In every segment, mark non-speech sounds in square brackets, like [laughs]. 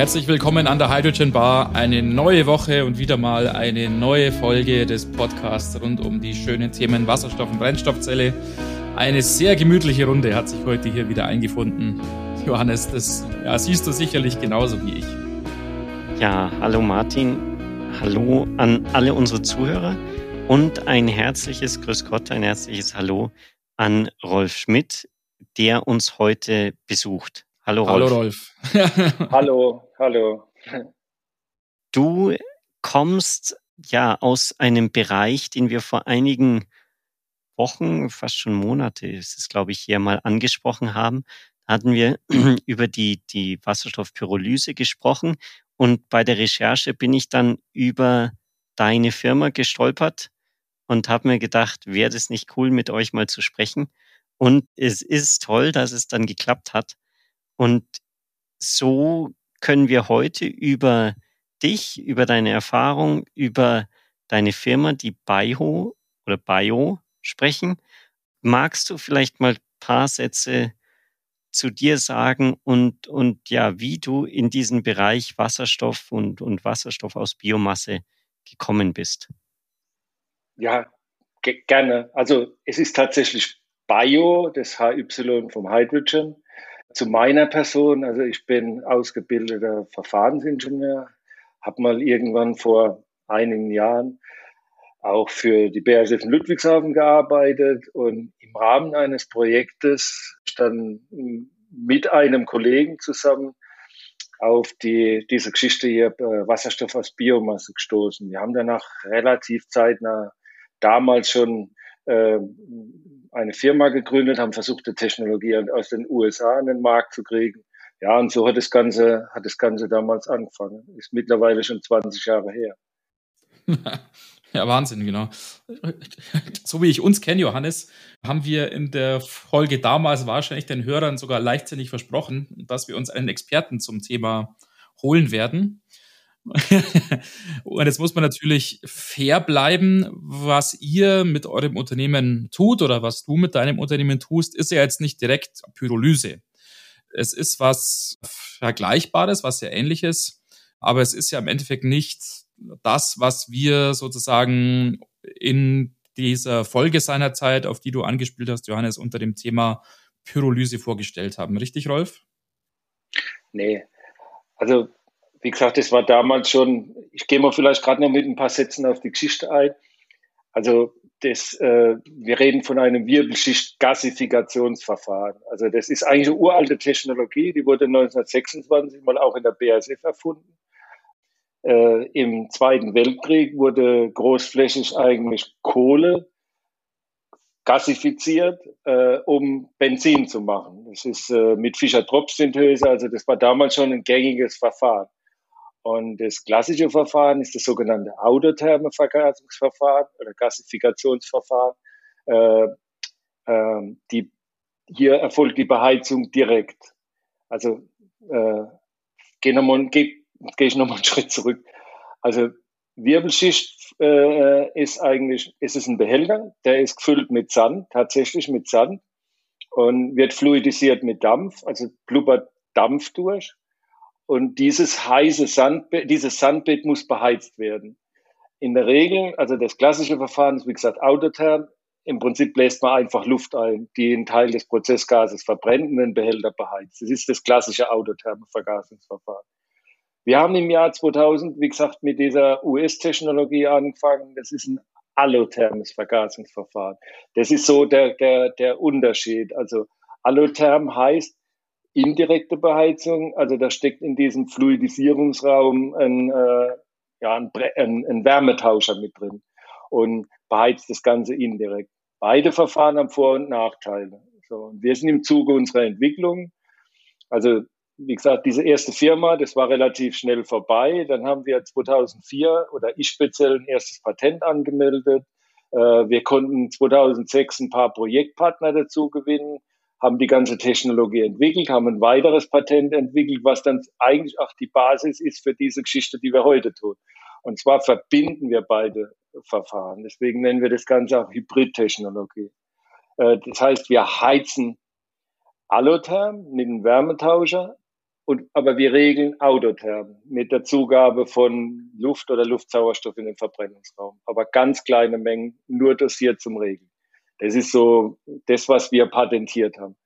Herzlich willkommen an der Hydrogen Bar. Eine neue Woche und wieder mal eine neue Folge des Podcasts rund um die schönen Themen Wasserstoff und Brennstoffzelle. Eine sehr gemütliche Runde hat sich heute hier wieder eingefunden. Johannes, das ja, siehst du sicherlich genauso wie ich. Ja, hallo Martin. Hallo an alle unsere Zuhörer und ein herzliches Grüß Gott, ein herzliches Hallo an Rolf Schmidt, der uns heute besucht. Hallo Rolf. Hallo Rolf. hallo, hallo. Du kommst ja aus einem Bereich, den wir vor einigen Wochen, fast schon Monate, ist es glaube ich hier mal angesprochen haben. Da hatten wir [clears throat] über die, die Wasserstoffpyrolyse gesprochen und bei der Recherche bin ich dann über deine Firma gestolpert und habe mir gedacht, wäre das nicht cool, mit euch mal zu sprechen. Und es ist toll, dass es dann geklappt hat. Und so können wir heute über dich, über deine Erfahrung, über deine Firma, die Bio oder Bio sprechen. Magst du vielleicht mal ein paar Sätze zu dir sagen und, und ja, wie du in diesen Bereich Wasserstoff und, und Wasserstoff aus Biomasse gekommen bist? Ja, gerne. Also es ist tatsächlich Bio, das HY vom Hydrogen. Zu meiner Person, also ich bin ausgebildeter Verfahrensingenieur, habe mal irgendwann vor einigen Jahren auch für die BASF in Ludwigshafen gearbeitet und im Rahmen eines Projektes dann mit einem Kollegen zusammen auf die, diese Geschichte hier äh, Wasserstoff aus Biomasse gestoßen. Wir haben danach relativ zeitnah damals schon äh, eine Firma gegründet, haben versucht, die Technologie aus den USA in den Markt zu kriegen. Ja, und so hat das Ganze, hat das Ganze damals angefangen. Ist mittlerweile schon 20 Jahre her. [laughs] Ja, Wahnsinn, genau. So wie ich uns kenne, Johannes, haben wir in der Folge damals wahrscheinlich den Hörern sogar leichtsinnig versprochen, dass wir uns einen Experten zum Thema holen werden. Und jetzt muss man natürlich fair bleiben. Was ihr mit eurem Unternehmen tut oder was du mit deinem Unternehmen tust, ist ja jetzt nicht direkt Pyrolyse. Es ist was Vergleichbares, was sehr ähnliches, aber es ist ja im Endeffekt nicht das, was wir sozusagen in dieser Folge seinerzeit, auf die du angespielt hast, Johannes, unter dem Thema Pyrolyse vorgestellt haben. Richtig, Rolf? Nee. Also wie gesagt, das war damals schon, ich gehe mal vielleicht gerade noch mit ein paar Sätzen auf die Geschichte ein. Also das, äh, wir reden von einem Wirbelschicht-Gasifikationsverfahren. Also das ist eigentlich eine uralte Technologie, die wurde 1926 mal auch in der BASF erfunden. Äh, Im Zweiten Weltkrieg wurde großflächig eigentlich Kohle gasifiziert, äh, um Benzin zu machen. Das ist äh, mit Fischer-Tropsch-Synthese, also das war damals schon ein gängiges Verfahren. Und das klassische Verfahren ist das sogenannte autotherme Vergasungsverfahren oder Gasifikationsverfahren. Äh, äh, die, hier erfolgt die Beheizung direkt. Also äh, geh noch mal, geh, geh ich nochmal einen [laughs] Schritt zurück. Also Wirbelschicht äh, ist eigentlich, ist es ein Behälter, der ist gefüllt mit Sand, tatsächlich mit Sand und wird fluidisiert mit Dampf, also blubbert Dampf durch. Und dieses heiße Sandbett, dieses Sandbett muss beheizt werden. In der Regel, also das klassische Verfahren ist wie gesagt autotherm. Im Prinzip bläst man einfach Luft ein, die einen Teil des Prozessgases verbrennt und den Behälter beheizt. Das ist das klassische autotherme Vergasungsverfahren. Wir haben im Jahr 2000, wie gesagt, mit dieser US-Technologie angefangen. Das ist ein allothermes Vergasungsverfahren. Das ist so der, der, der Unterschied. Also allotherm heißt, indirekte Beheizung. Also da steckt in diesem Fluidisierungsraum ein, äh, ja, ein, ein, ein Wärmetauscher mit drin und beheizt das Ganze indirekt. Beide Verfahren haben Vor- und Nachteile. So, wir sind im Zuge unserer Entwicklung. Also, wie gesagt, diese erste Firma, das war relativ schnell vorbei. Dann haben wir 2004 oder ich speziell ein erstes Patent angemeldet. Äh, wir konnten 2006 ein paar Projektpartner dazu gewinnen haben die ganze Technologie entwickelt, haben ein weiteres Patent entwickelt, was dann eigentlich auch die Basis ist für diese Geschichte, die wir heute tun. Und zwar verbinden wir beide Verfahren. Deswegen nennen wir das Ganze auch Hybridtechnologie. Äh, das heißt, wir heizen allotherm mit einem Wärmetauscher Und, aber wir regeln Autotherm mit der Zugabe von Luft oder Luftsauerstoff in den Verbrennungsraum. Aber ganz kleine Mengen, nur dosiert zum Regeln. Das ist so das, was wir patentiert haben.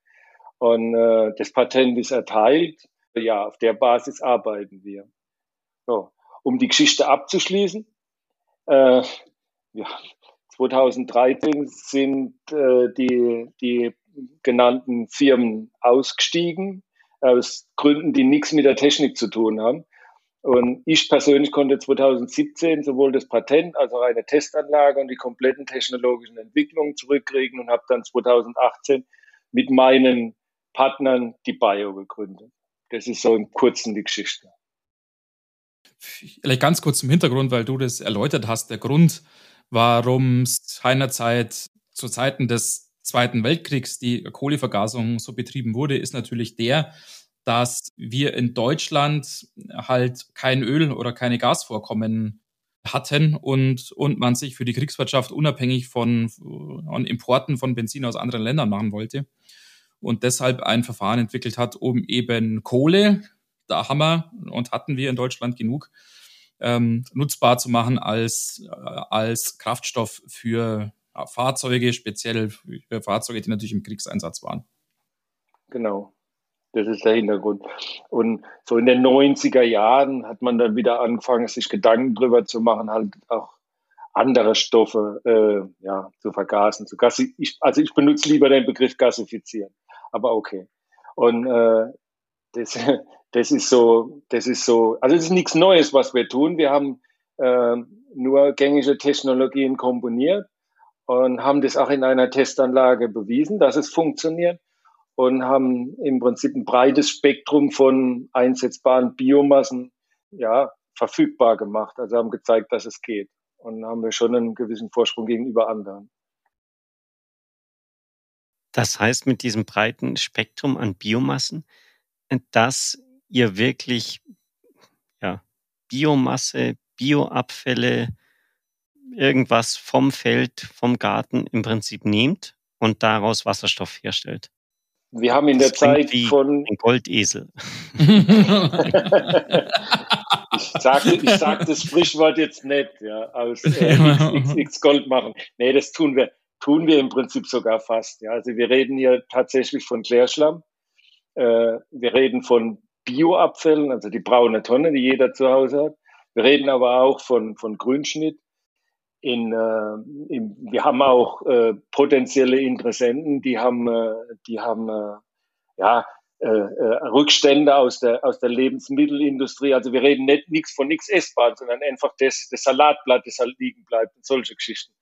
Und äh, das Patent ist erteilt. Ja, auf der Basis arbeiten wir. So, um die Geschichte abzuschließen. Äh, ja, 2013 sind äh, die, die genannten Firmen ausgestiegen, aus Gründen, die nichts mit der Technik zu tun haben. Und ich persönlich konnte 2017 sowohl das Patent als auch eine Testanlage und die kompletten technologischen Entwicklungen zurückkriegen und habe dann 2018 mit meinen Partnern die Bio gegründet. Das ist so im Kurzen die Geschichte. Vielleicht ganz kurz im Hintergrund, weil du das erläutert hast. Der Grund, warum es seinerzeit zu Zeiten des Zweiten Weltkriegs die Kohlevergasung so betrieben wurde, ist natürlich der, dass wir in Deutschland halt kein Öl oder keine Gasvorkommen hatten und, und man sich für die Kriegswirtschaft unabhängig von, von Importen von Benzin aus anderen Ländern machen wollte und deshalb ein Verfahren entwickelt hat, um eben Kohle, da haben wir und hatten wir in Deutschland genug, ähm, nutzbar zu machen als, äh, als Kraftstoff für Fahrzeuge, speziell für Fahrzeuge, die natürlich im Kriegseinsatz waren. Genau. Das ist der Hintergrund. Und so in den 90er Jahren hat man dann wieder angefangen, sich Gedanken drüber zu machen, halt auch andere Stoffe äh, ja, zu vergasen, zu gassi ich, Also ich benutze lieber den Begriff gasifizieren, aber okay. Und äh, das, [laughs] das ist so, das ist so, also es ist nichts Neues, was wir tun. Wir haben äh, nur gängige Technologien komponiert und haben das auch in einer Testanlage bewiesen, dass es funktioniert und haben im Prinzip ein breites Spektrum von einsetzbaren Biomassen ja, verfügbar gemacht. Also haben gezeigt, dass es geht. Und haben wir schon einen gewissen Vorsprung gegenüber anderen. Das heißt, mit diesem breiten Spektrum an Biomassen, dass ihr wirklich ja, Biomasse, Bioabfälle, irgendwas vom Feld, vom Garten im Prinzip nehmt und daraus Wasserstoff herstellt. Wir haben in das der Zeit von ein Goldesel. [laughs] ich sage ich sag das Sprichwort jetzt nicht, ja, aus äh, [laughs] XX Gold machen. Nee, das tun wir, tun wir im Prinzip sogar fast. Ja. Also wir reden hier tatsächlich von Klärschlamm. Äh, wir reden von Bioabfällen, also die braune Tonne, die jeder zu Hause hat. Wir reden aber auch von, von Grünschnitt. In, äh, in, wir haben auch äh, potenzielle Interessenten, die haben, äh, die haben äh, ja, äh, äh, Rückstände aus der, aus der Lebensmittelindustrie. Also wir reden nicht nichts von nichts essbar, sondern einfach das, das Salatblatt, das halt liegen bleibt und solche Geschichten.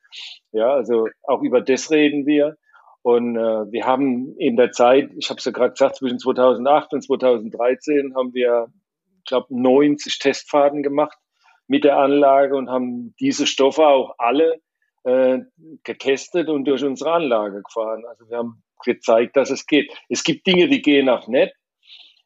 Ja, also auch über das reden wir. Und äh, wir haben in der Zeit, ich habe es ja gerade gesagt, zwischen 2008 und 2013 haben wir, ich glaube, 90 Testfahrten gemacht mit der Anlage und haben diese Stoffe auch alle äh, getestet und durch unsere Anlage gefahren. Also wir haben gezeigt, dass es geht. Es gibt Dinge, die gehen auch nicht.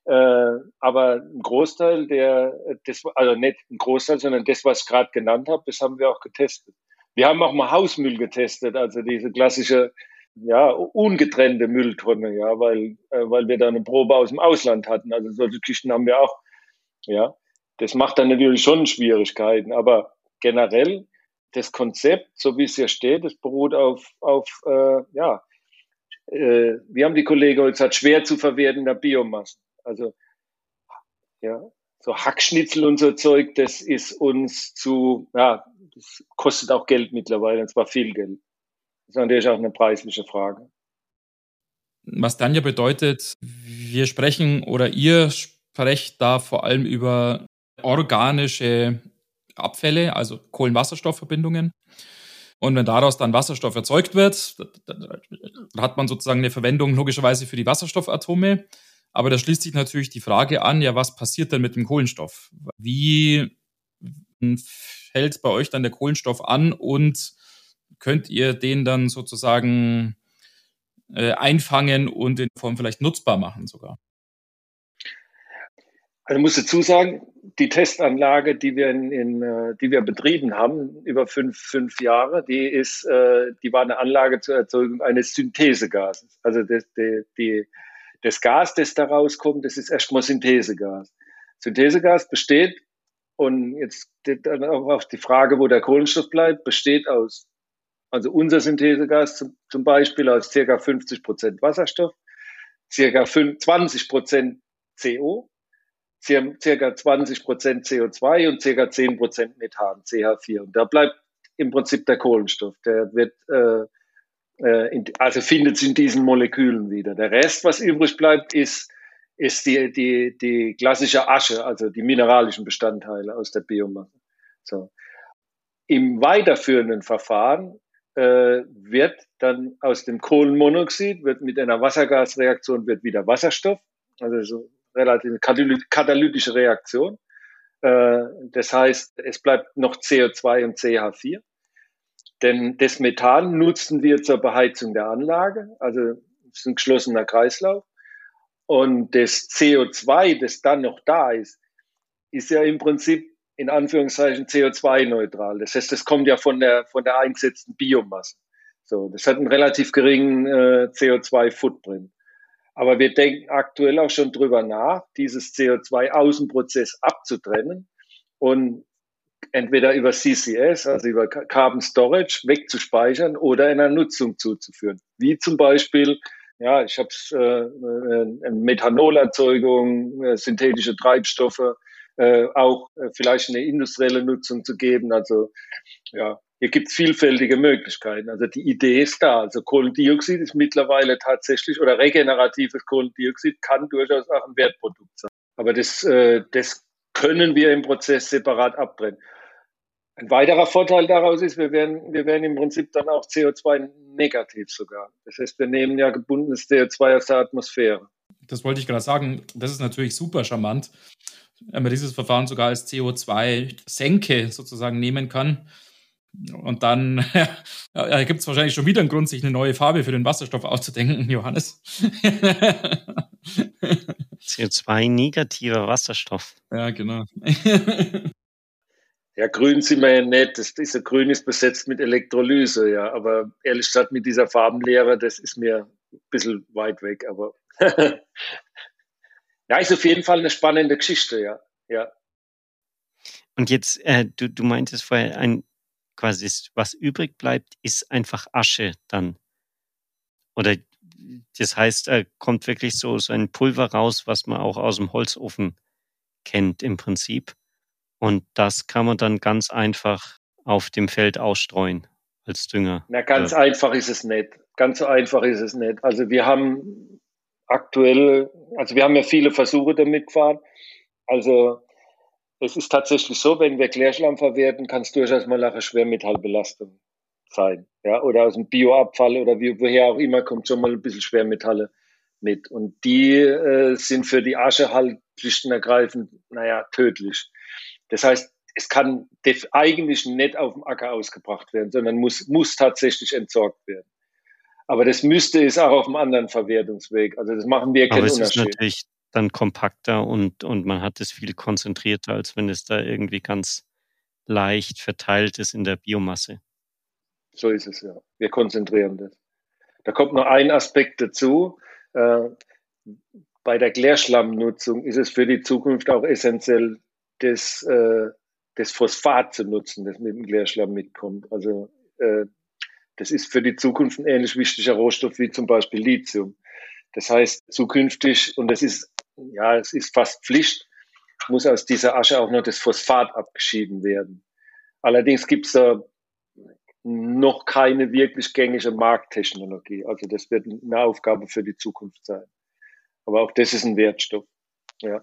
Äh, aber ein Großteil der, das, also nicht ein Großteil, sondern das, was ich gerade genannt habe, das haben wir auch getestet. Wir haben auch mal Hausmüll getestet, also diese klassische, ja, ungetrennte Mülltonne, ja, weil, äh, weil wir da eine Probe aus dem Ausland hatten. Also solche Geschichten haben wir auch, ja. Das macht dann natürlich schon Schwierigkeiten, aber generell das Konzept, so wie es hier steht, das beruht auf, auf äh, ja, äh, wie haben die Kollegen heute gesagt, schwer zu verwertender Biomassen. Also, ja, so Hackschnitzel und so Zeug, das ist uns zu, ja, das kostet auch Geld mittlerweile, und zwar viel Geld. Das ist natürlich auch eine preisliche Frage. Was dann ja bedeutet, wir sprechen oder ihr sprecht da vor allem über organische Abfälle, also Kohlenwasserstoffverbindungen. Und wenn daraus dann Wasserstoff erzeugt wird, hat man sozusagen eine Verwendung logischerweise für die Wasserstoffatome. Aber da schließt sich natürlich die Frage an, ja, was passiert denn mit dem Kohlenstoff? Wie fällt bei euch dann der Kohlenstoff an und könnt ihr den dann sozusagen äh, einfangen und in Form vielleicht nutzbar machen sogar? Also ich muss dazu sagen, die Testanlage, die wir in, in äh, die wir betrieben haben über fünf, fünf Jahre, die ist, äh, die war eine Anlage zur Erzeugung eines Synthesegases. Also das, die, die, das Gas, das da rauskommt, das ist erstmal Synthesegas. Synthesegas besteht, und jetzt dann auch auf die Frage, wo der Kohlenstoff bleibt, besteht aus, also unser Synthesegas zum, zum Beispiel aus circa 50 Prozent Wasserstoff, circa 20 Prozent CO, circa 20 Prozent CO2 und circa 10 Prozent Methan, CH4. Und da bleibt im Prinzip der Kohlenstoff. Der wird, äh, äh, in, also findet sich in diesen Molekülen wieder. Der Rest, was übrig bleibt, ist, ist die, die, die klassische Asche, also die mineralischen Bestandteile aus der Biomasse. So. Im weiterführenden Verfahren äh, wird dann aus dem Kohlenmonoxid, wird mit einer Wassergasreaktion wird wieder Wasserstoff, also so relativ katalytische Reaktion. Äh, das heißt, es bleibt noch CO2 und CH4. Denn das Methan nutzen wir zur Beheizung der Anlage, also es ist ein geschlossener Kreislauf. Und das CO2, das dann noch da ist, ist ja im Prinzip in Anführungszeichen CO2-neutral. Das heißt, das kommt ja von der, von der eingesetzten Biomasse. So, das hat einen relativ geringen äh, CO2-Footprint. Aber wir denken aktuell auch schon drüber nach, dieses CO2 aus dem Prozess abzutrennen und entweder über CCS, also über Carbon Storage, wegzuspeichern oder in einer Nutzung zuzuführen. Wie zum Beispiel, ja, ich habe äh, Methanolerzeugung, äh, synthetische Treibstoffe, äh, auch äh, vielleicht eine industrielle Nutzung zu geben. Also ja, hier gibt es vielfältige Möglichkeiten. Also die Idee ist da. Also Kohlendioxid ist mittlerweile tatsächlich oder regeneratives Kohlendioxid kann durchaus auch ein Wertprodukt sein. Aber das, äh, das können wir im Prozess separat abbrennen. Ein weiterer Vorteil daraus ist, wir werden, wir werden im Prinzip dann auch CO2 negativ sogar. Das heißt, wir nehmen ja gebundenes CO2 aus der Atmosphäre. Das wollte ich gerade sagen. Das ist natürlich super charmant, wenn man dieses Verfahren sogar als CO2-Senke sozusagen nehmen kann. Und dann [laughs] ja, gibt es wahrscheinlich schon wieder einen Grund, sich eine neue Farbe für den Wasserstoff auszudenken, Johannes. [laughs] CO2-negativer Wasserstoff. Ja, genau. [laughs] ja, grün sind wir ja nicht. Das, dieser Grün ist besetzt mit Elektrolyse, ja. Aber ehrlich gesagt, mit dieser Farbenlehre, das ist mir ein bisschen weit weg. Aber ja, ist auf jeden Fall eine spannende Geschichte, ja. ja. Und jetzt, äh, du, du meintest vorher, ein quasi was übrig bleibt, ist einfach Asche dann. Oder das heißt, äh, kommt wirklich so, so ein Pulver raus, was man auch aus dem Holzofen kennt im Prinzip. Und das kann man dann ganz einfach auf dem Feld ausstreuen als Dünger. Na, ganz ja. einfach ist es nicht. Ganz so einfach ist es nicht. Also wir haben aktuell, also wir haben ja viele Versuche damit gefahren. Also es ist tatsächlich so, wenn wir Klärschlamm verwerten, kann es durchaus mal eine Schwermetallbelastung sein. Ja, oder aus dem Bioabfall oder wie, woher auch immer kommt schon mal ein bisschen Schwermetalle mit. Und die äh, sind für die Asche halt schlicht und ergreifend, naja, tödlich. Das heißt, es kann eigentlich nicht auf dem Acker ausgebracht werden, sondern muss, muss tatsächlich entsorgt werden. Aber das müsste es auch auf einem anderen Verwertungsweg. Also das machen wir keinen Aber es Unterschied. Ist natürlich dann kompakter und, und man hat es viel konzentrierter, als wenn es da irgendwie ganz leicht verteilt ist in der Biomasse. So ist es ja. Wir konzentrieren das. Da kommt noch ein Aspekt dazu. Äh, bei der Klärschlammnutzung ist es für die Zukunft auch essentiell, das, äh, das Phosphat zu nutzen, das mit dem Klärschlamm mitkommt. Also äh, das ist für die Zukunft ein ähnlich wichtiger Rohstoff wie zum Beispiel Lithium. Das heißt, zukünftig, und das ist, ja, es ist fast Pflicht, muss aus dieser Asche auch noch das Phosphat abgeschieden werden. Allerdings gibt es da noch keine wirklich gängige Markttechnologie. Also das wird eine Aufgabe für die Zukunft sein. Aber auch das ist ein Wertstoff. Ja.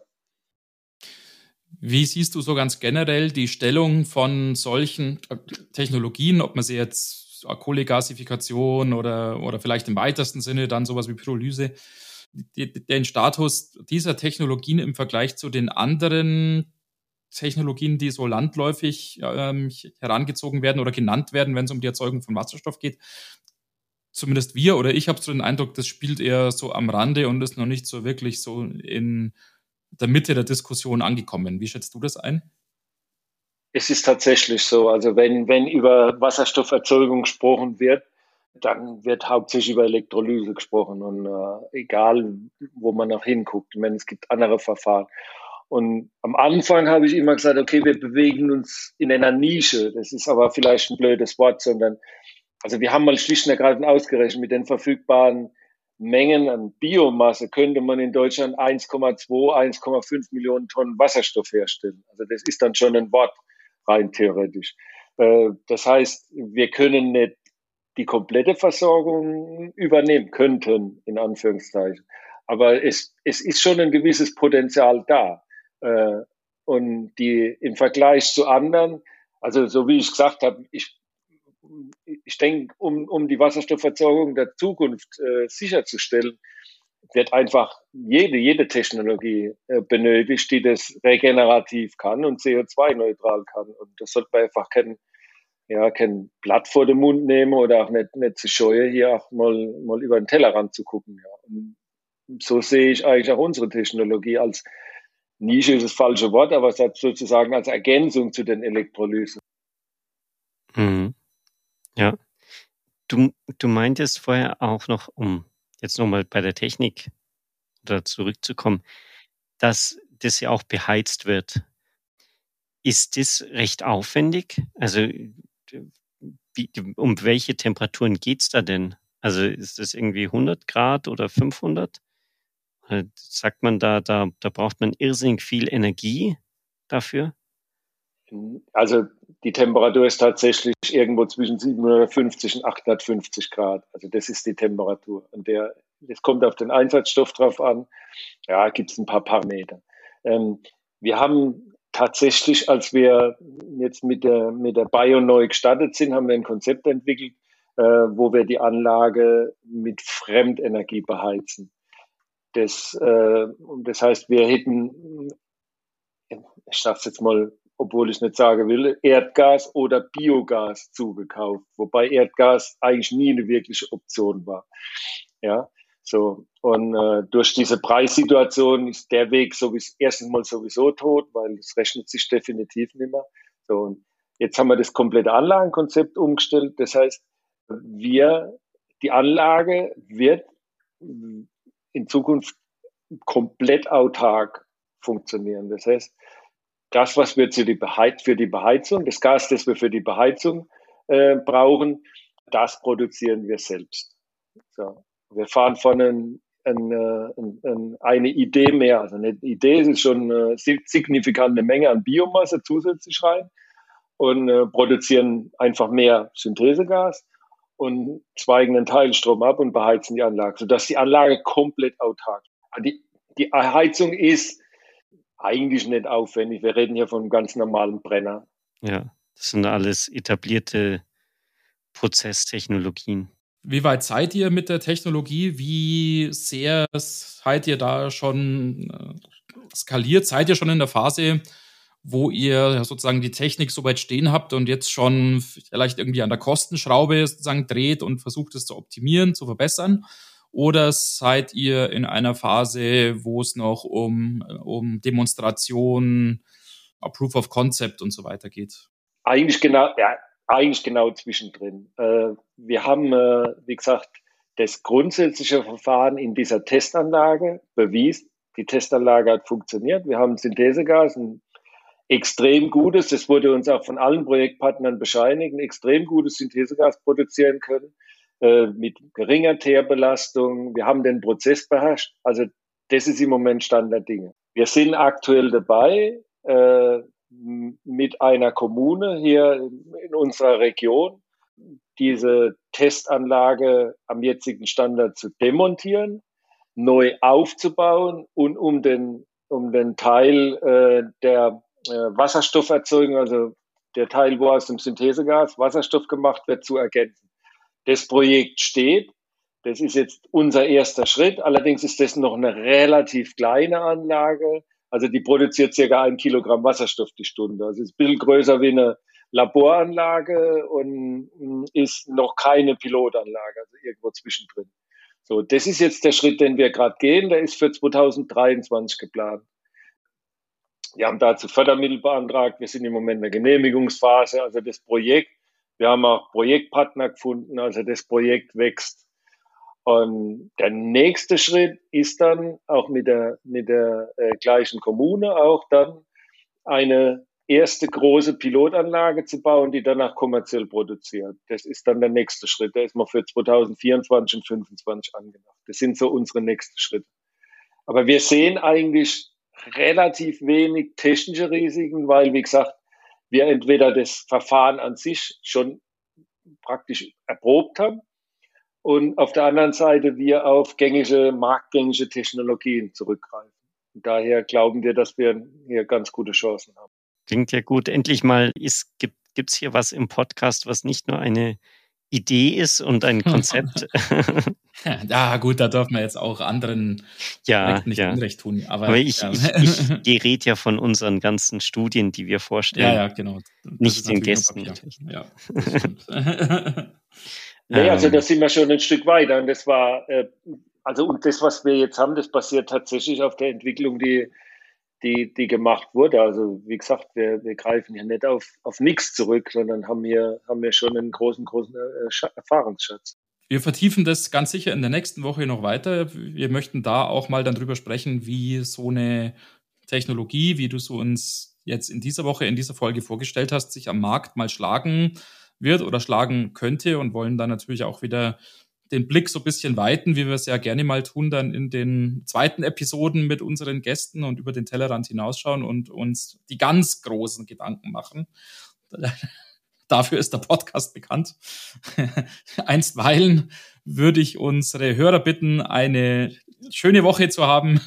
Wie siehst du so ganz generell die Stellung von solchen äh, Technologien, ob man sie jetzt Kohlegasifikation oder, oder vielleicht im weitesten Sinne dann sowas wie Pyrolyse, den Status dieser Technologien im Vergleich zu den anderen Technologien, die so landläufig ähm, herangezogen werden oder genannt werden, wenn es um die Erzeugung von Wasserstoff geht. Zumindest wir oder ich habe so den Eindruck, das spielt eher so am Rande und ist noch nicht so wirklich so in der Mitte der Diskussion angekommen. Wie schätzt du das ein? Es ist tatsächlich so. Also wenn, wenn über Wasserstofferzeugung gesprochen wird, dann wird hauptsächlich über Elektrolyse gesprochen und äh, egal, wo man noch hinguckt, ich meine, es gibt andere Verfahren. Und am Anfang habe ich immer gesagt, okay, wir bewegen uns in einer Nische. Das ist aber vielleicht ein blödes Wort, sondern also wir haben mal schlicht und ergreifend ausgerechnet, mit den verfügbaren Mengen an Biomasse könnte man in Deutschland 1,2, 1,5 Millionen Tonnen Wasserstoff herstellen. Also das ist dann schon ein Wort rein theoretisch. Äh, das heißt, wir können nicht die komplette Versorgung übernehmen könnten, in Anführungszeichen. Aber es, es ist schon ein gewisses Potenzial da. Äh, und die im Vergleich zu anderen, also so wie ich gesagt habe, ich, ich denke, um, um die Wasserstoffversorgung der Zukunft äh, sicherzustellen, wird einfach jede, jede Technologie äh, benötigt, die das regenerativ kann und CO2-neutral kann. Und das sollte man einfach kennen ja, kein Blatt vor den Mund nehmen oder auch nicht, nicht zu scheuen, hier auch mal, mal über den Tellerrand zu gucken. Ja. Und so sehe ich eigentlich auch unsere Technologie als Nische ist das falsche Wort, aber sozusagen als Ergänzung zu den Elektrolysen. Mhm. Ja. Du, du meintest vorher auch noch, um jetzt nochmal bei der Technik oder zurückzukommen, dass das ja auch beheizt wird. Ist das recht aufwendig? Also wie, um welche Temperaturen geht's da denn? Also ist das irgendwie 100 Grad oder 500? Äh, sagt man da, da, da braucht man irrsinnig viel Energie dafür? Also die Temperatur ist tatsächlich irgendwo zwischen 750 und 850 Grad. Also das ist die Temperatur. Und der, das kommt auf den Einsatzstoff drauf an. Ja, gibt es ein paar Parameter. Ähm, wir haben tatsächlich, als wir jetzt mit der, mit der Bio neu gestartet sind, haben wir ein Konzept entwickelt, äh, wo wir die Anlage mit Fremdenergie beheizen. Das, äh, das heißt, wir hätten, ich sage es jetzt mal, obwohl ich nicht sagen will, Erdgas oder Biogas zugekauft, wobei Erdgas eigentlich nie eine wirkliche Option war. Ja, so, und äh, durch diese Preissituation ist der Weg sowieso, erstens mal sowieso tot, weil es rechnet sich definitiv nicht mehr. So, und jetzt haben wir das komplette Anlagenkonzept umgestellt. Das heißt, wir, die Anlage wird in Zukunft komplett autark funktionieren. Das heißt, das, was wir für die, für die Beheizung, das Gas, das wir für die Beheizung äh, brauchen, das produzieren wir selbst. So. Wir fahren von einem, eine, eine Idee mehr. Also eine Idee ist schon eine signifikante Menge an Biomasse zusätzlich rein und äh, produzieren einfach mehr Synthesegas und zweigen einen Teil Strom ab und beheizen die Anlage, sodass die Anlage komplett autark ist. Die, die Heizung ist eigentlich nicht aufwendig. Wir reden hier von einem ganz normalen Brenner. Ja, das sind alles etablierte Prozesstechnologien. Wie weit seid ihr mit der Technologie? Wie sehr seid ihr da schon äh, skaliert? Seid ihr schon in der Phase, wo ihr sozusagen die Technik so weit stehen habt und jetzt schon vielleicht irgendwie an der Kostenschraube sozusagen dreht und versucht es zu optimieren, zu verbessern? Oder seid ihr in einer Phase, wo es noch um, um Demonstration, Proof of Concept und so weiter geht? Eigentlich genau, ja, eigentlich genau zwischendrin. Äh, wir haben, äh, wie gesagt, das grundsätzliche Verfahren in dieser Testanlage bewiesen. Die Testanlage hat funktioniert. Wir haben Synthesegas, ein extrem gutes, das wurde uns auch von allen Projektpartnern bescheinigt, ein extrem gutes Synthesegas produzieren können äh, mit geringer Teerbelastung. Wir haben den Prozess beherrscht. Also das ist im Moment Stand der Dinge. Wir sind aktuell dabei, mit einer Kommune hier in unserer Region diese Testanlage am jetzigen Standard zu demontieren, neu aufzubauen und um den, um den Teil äh, der äh, Wasserstofferzeugung, also der Teil, wo aus dem Synthesegas Wasserstoff gemacht wird, zu ergänzen. Das Projekt steht. Das ist jetzt unser erster Schritt. Allerdings ist das noch eine relativ kleine Anlage. Also die produziert circa ein Kilogramm Wasserstoff die Stunde. Also ist ein bisschen größer wie eine Laboranlage und mm, ist noch keine Pilotanlage, also irgendwo zwischendrin. So, das ist jetzt der Schritt, den wir gerade gehen. Der ist für 2023 geplant. Wir haben dazu Fördermittel beantragt. Wir sind im Moment in der Genehmigungsphase. Also das Projekt Wir haben auch Projektpartner gefunden, also das Projekt wächst. Und der nächste Schritt ist dann auch mit der, mit der äh, gleichen Kommune auch dann eine erste große Pilotanlage zu bauen, die danach kommerziell produziert. Das ist dann der nächste Schritt. Der ist mal für 2024 und 2025 angedacht. Das sind so unsere nächsten Schritte. Aber wir sehen eigentlich relativ wenig technische Risiken, weil, wie gesagt, wir entweder das Verfahren an sich schon praktisch erprobt haben und auf der anderen Seite wir auf gängige, marktgängige Technologien zurückgreifen. Und daher glauben wir, dass wir hier ganz gute Chancen haben. Klingt ja gut. Endlich mal ist, gibt es hier was im Podcast, was nicht nur eine Idee ist und ein [laughs] Konzept. [laughs] ja, gut, da dürfen wir jetzt auch anderen ja, nicht ja. Unrecht tun. Aber, aber ich, ja. ich, ich rede ja von unseren ganzen Studien, die wir vorstellen. Ja, ja, genau. Das nicht den Gästen. Ja, [laughs] nee, also da sind wir schon ein Stück weiter. Und das war, äh, also und das, was wir jetzt haben, das basiert tatsächlich auf der Entwicklung, die die, die gemacht wurde. Also wie gesagt, wir, wir greifen hier nicht auf, auf nichts zurück, sondern haben hier, haben hier schon einen großen, großen äh, Erfahrungsschatz. Wir vertiefen das ganz sicher in der nächsten Woche noch weiter. Wir möchten da auch mal dann drüber sprechen, wie so eine Technologie, wie du so uns jetzt in dieser Woche, in dieser Folge vorgestellt hast, sich am Markt mal schlagen wird oder schlagen könnte und wollen dann natürlich auch wieder den Blick so ein bisschen weiten, wie wir es ja gerne mal tun, dann in den zweiten Episoden mit unseren Gästen und über den Tellerrand hinausschauen und uns die ganz großen Gedanken machen. [laughs] Dafür ist der Podcast bekannt. [laughs] Einstweilen würde ich unsere Hörer bitten, eine schöne Woche zu haben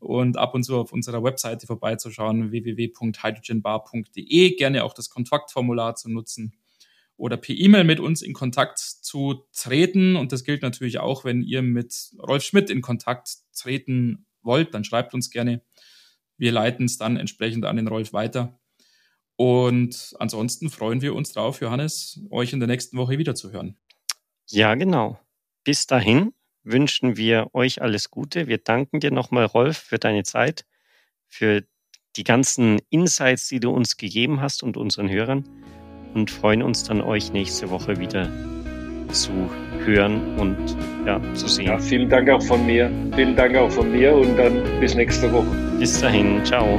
und ab und zu auf unserer Webseite vorbeizuschauen, www.hydrogenbar.de. Gerne auch das Kontaktformular zu nutzen oder per E-Mail mit uns in Kontakt zu treten. Und das gilt natürlich auch, wenn ihr mit Rolf Schmidt in Kontakt treten wollt, dann schreibt uns gerne. Wir leiten es dann entsprechend an den Rolf weiter. Und ansonsten freuen wir uns drauf, Johannes, euch in der nächsten Woche wiederzuhören. Ja, genau. Bis dahin wünschen wir euch alles Gute. Wir danken dir nochmal, Rolf, für deine Zeit, für die ganzen Insights, die du uns gegeben hast und unseren Hörern und freuen uns dann, euch nächste Woche wieder zu hören und ja, zu sehen. Ja, vielen Dank auch von mir. Vielen Dank auch von mir und dann bis nächste Woche. Bis dahin. Ciao.